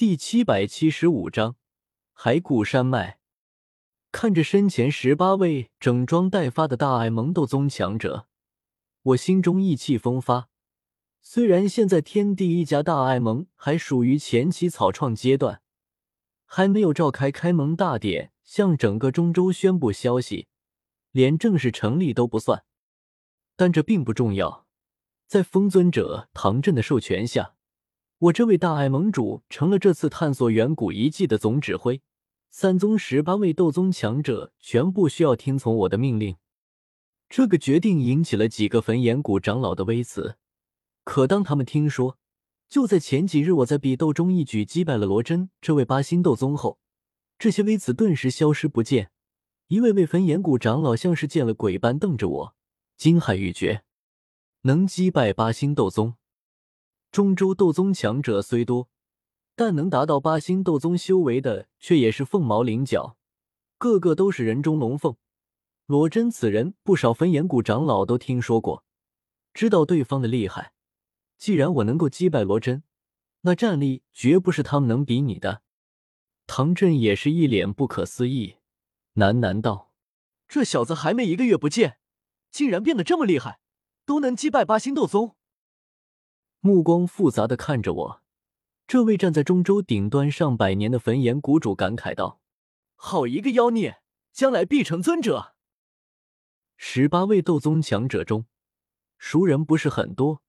第七百七十五章骸骨山脉。看着身前十八位整装待发的大爱蒙斗宗强者，我心中意气风发。虽然现在天地一家大爱盟还属于前期草创阶段，还没有召开开盟大典，向整个中州宣布消息，连正式成立都不算，但这并不重要。在风尊者唐振的授权下，我这位大爱盟主成了这次探索远古遗迹的总指挥。三宗十八位斗宗强者全部需要听从我的命令。这个决定引起了几个焚炎谷长老的微词。可当他们听说，就在前几日我在比斗中一举击败了罗真这位八星斗宗后，这些微词顿时消失不见。一位位焚炎谷长老像是见了鬼般瞪着我，惊骇欲绝。能击败八星斗宗，中州斗宗强者虽多，但能达到八星斗宗修为的却也是凤毛麟角，个个都是人中龙凤。罗真此人，不少焚炎谷长老都听说过，知道对方的厉害。既然我能够击败罗真，那战力绝不是他们能比拟的。唐振也是一脸不可思议，喃喃道：“这小子还没一个月不见，竟然变得这么厉害！”都能击败八星斗宗，目光复杂的看着我。这位站在中州顶端上百年的焚炎谷主感慨道：“好一个妖孽，将来必成尊者。”十八位斗宗强者中，熟人不是很多，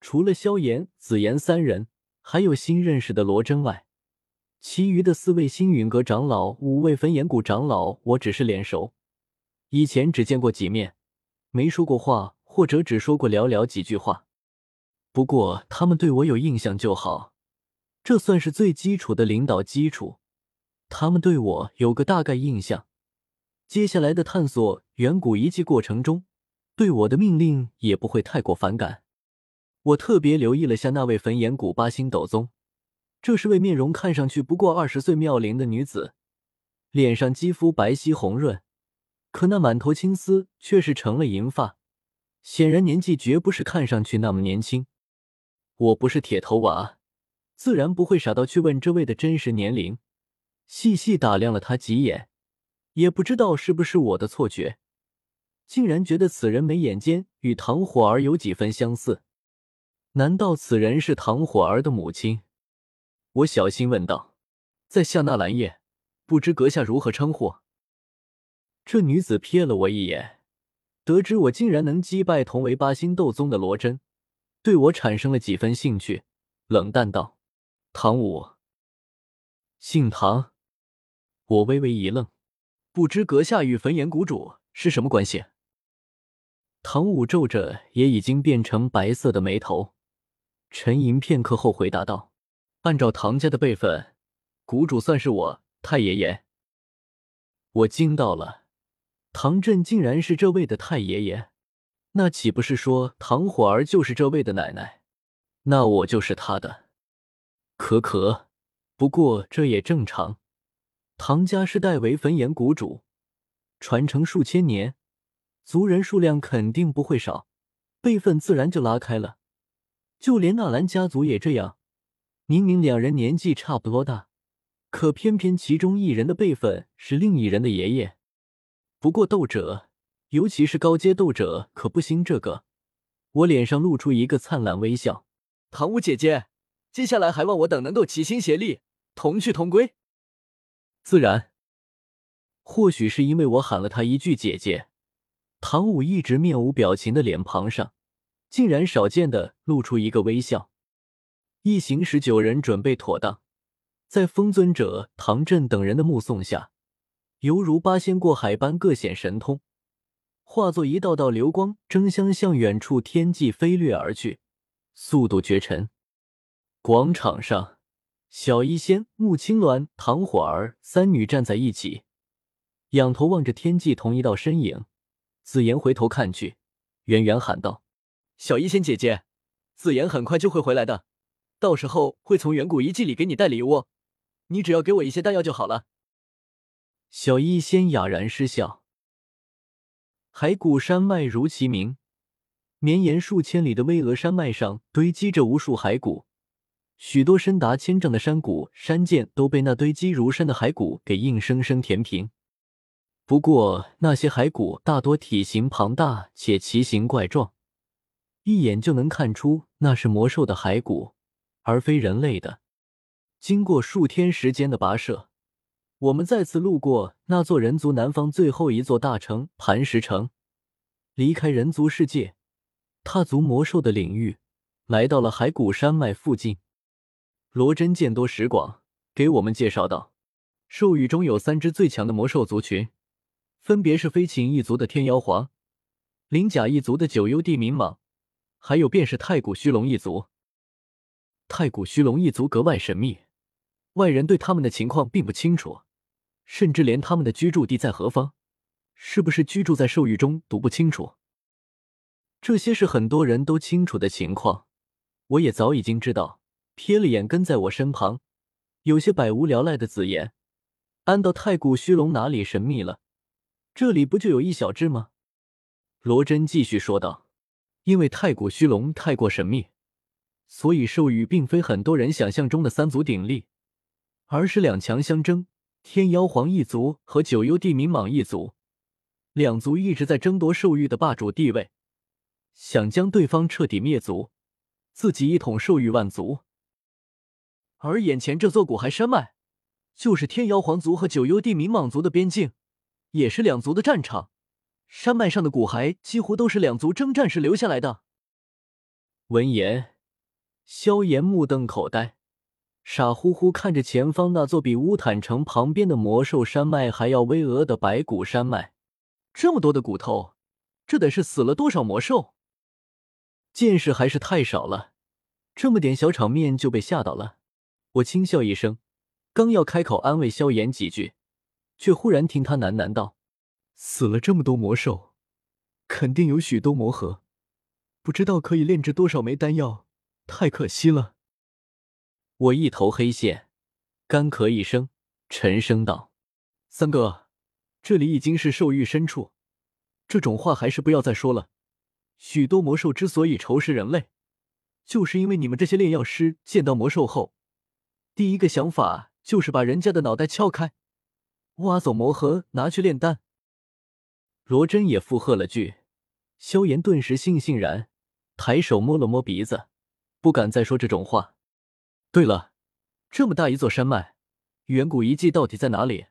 除了萧炎、紫妍三人，还有新认识的罗真外，其余的四位星陨阁长老、五位焚炎谷长老，我只是脸熟，以前只见过几面，没说过话。或者只说过寥寥几句话，不过他们对我有印象就好，这算是最基础的领导基础。他们对我有个大概印象，接下来的探索远古遗迹过程中，对我的命令也不会太过反感。我特别留意了下那位焚炎谷八星斗宗，这是位面容看上去不过二十岁妙龄的女子，脸上肌肤白皙红润，可那满头青丝却是成了银发。显然年纪绝不是看上去那么年轻。我不是铁头娃，自然不会傻到去问这位的真实年龄。细细打量了他几眼，也不知道是不是我的错觉，竟然觉得此人眉眼间与唐火儿有几分相似。难道此人是唐火儿的母亲？我小心问道。在下纳兰叶，不知阁下如何称呼？这女子瞥了我一眼。得知我竟然能击败同为八星斗宗的罗真，对我产生了几分兴趣，冷淡道：“唐武，姓唐。”我微微一愣，不知阁下与焚炎谷主是什么关系？唐武皱着也已经变成白色的眉头，沉吟片刻后回答道：“按照唐家的辈分，谷主算是我太爷爷。”我惊到了。唐振竟然是这位的太爷爷，那岂不是说唐火儿就是这位的奶奶？那我就是他的。可可，不过这也正常。唐家是代为焚炎谷主，传承数千年，族人数量肯定不会少，辈分自然就拉开了。就连纳兰家族也这样，明明两人年纪差不多大，可偏偏其中一人的辈分是另一人的爷爷。不过斗者，尤其是高阶斗者，可不兴这个。我脸上露出一个灿烂微笑。唐舞姐姐，接下来还望我等能够齐心协力，同去同归。自然。或许是因为我喊了他一句姐姐，唐舞一直面无表情的脸庞上，竟然少见的露出一个微笑。一行十九人准备妥当，在风尊者唐振等人的目送下。犹如八仙过海般各显神通，化作一道道流光，争相向远处天际飞掠而去，速度绝尘。广场上，小医仙、穆青鸾、唐火儿三女站在一起，仰头望着天际同一道身影。紫妍回头看去，远远喊道：“小医仙姐姐，紫妍很快就会回来的，到时候会从远古遗迹里给你带礼物，你只要给我一些丹药就好了。”小医仙哑然失笑。骸骨山脉如其名，绵延数千里的巍峨山脉上堆积着无数骸骨，许多深达千丈的山谷、山涧都被那堆积如山的骸骨给硬生生填平。不过，那些骸骨大多体型庞大且奇形怪状，一眼就能看出那是魔兽的骸骨，而非人类的。经过数天时间的跋涉，我们再次路过那座人族南方最后一座大城——磐石城，离开人族世界，踏足魔兽的领域，来到了海谷山脉附近。罗真见多识广，给我们介绍道：“兽域中有三只最强的魔兽族群，分别是飞禽一族的天妖皇、鳞甲一族的九幽地冥蟒，还有便是太古虚龙一族。太古虚龙一族格外神秘，外人对他们的情况并不清楚，甚至连他们的居住地在何方，是不是居住在兽域中，都不清楚。这些是很多人都清楚的情况，我也早已经知道。”瞥了眼跟在我身旁，有些百无聊赖的紫妍，安道太古虚龙哪里神秘了？这里不就有一小只吗？罗真继续说道：“因为太古虚龙太过神秘，所以兽域并非很多人想象中的三足鼎立，而是两强相争，天妖皇一族和九幽地冥蟒一族，两族一直在争夺兽域的霸主地位，想将对方彻底灭族，自己一统兽域万族。”而眼前这座古骸山脉，就是天妖皇族和九幽地冥蟒族的边境，也是两族的战场。山脉上的骨骸几乎都是两族征战时留下来的。闻言，萧炎目瞪口呆，傻乎乎看着前方那座比乌坦城旁边的魔兽山脉还要巍峨的白骨山脉。这么多的骨头，这得是死了多少魔兽？见识还是太少了，这么点小场面就被吓到了。我轻笑一声，刚要开口安慰萧炎几句，却忽然听他喃喃道：“死了这么多魔兽，肯定有许多魔核，不知道可以炼制多少枚丹药，太可惜了。”我一头黑线，干咳一声，沉声道：“三哥，这里已经是兽域深处，这种话还是不要再说了。许多魔兽之所以仇视人类，就是因为你们这些炼药师见到魔兽后。”第一个想法就是把人家的脑袋撬开，挖走魔核，拿去炼丹。罗真也附和了句，萧炎顿时悻悻然，抬手摸了摸鼻子，不敢再说这种话。对了，这么大一座山脉，远古遗迹到底在哪里？